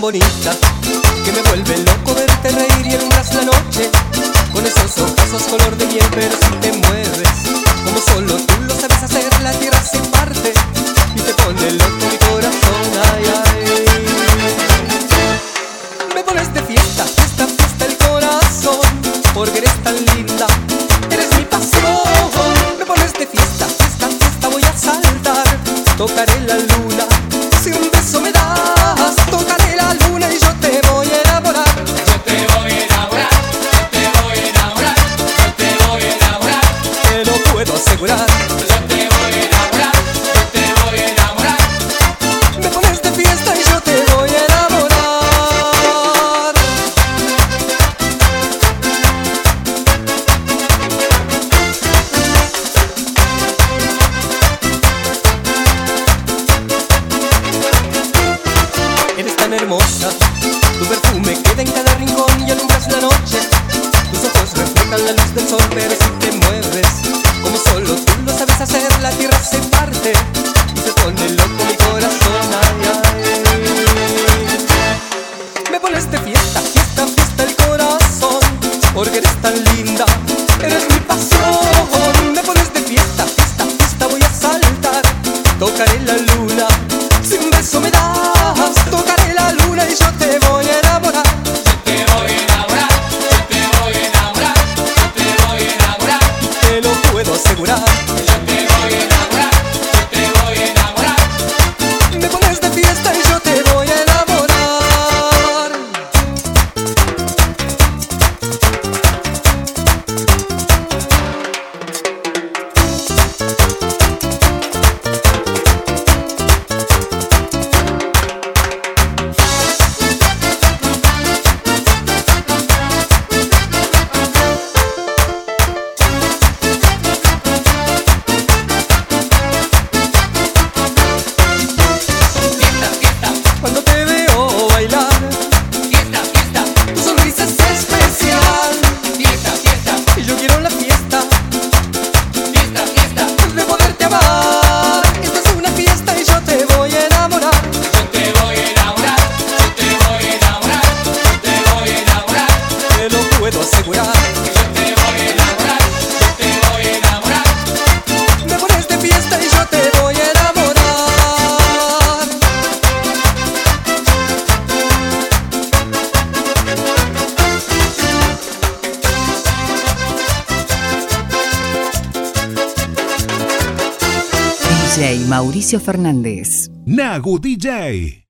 bonita que me vuelve loco verte reír y alumbras la noche con esos ojos color de miel, pero si te mueves como solo tú lo sabes hacer, la tierra se parte y te pone loco mi corazón, ay, ay. Me pones de fiesta, fiesta, fiesta el corazón, porque eres tan linda, eres mi pasión. Me pones de fiesta, fiesta, fiesta, voy a saltar, tocaré la luna, si un beso me das, puedo asegurar. yo te voy a enamorar, yo te voy a enamorar. Me pones de fiesta y yo te voy a enamorar. Eres tan hermosa, tu perfume queda en cada rincón y alumbras la noche. Tus ojos reflejan la luz del sol, pero De fiesta, fiesta, fiesta el corazón, porque eres tan linda, eres mi pasión. Me pones de fiesta, fiesta, fiesta, voy a saltar, tocaré la luna, Mauricio Fernández. Nagu DJ.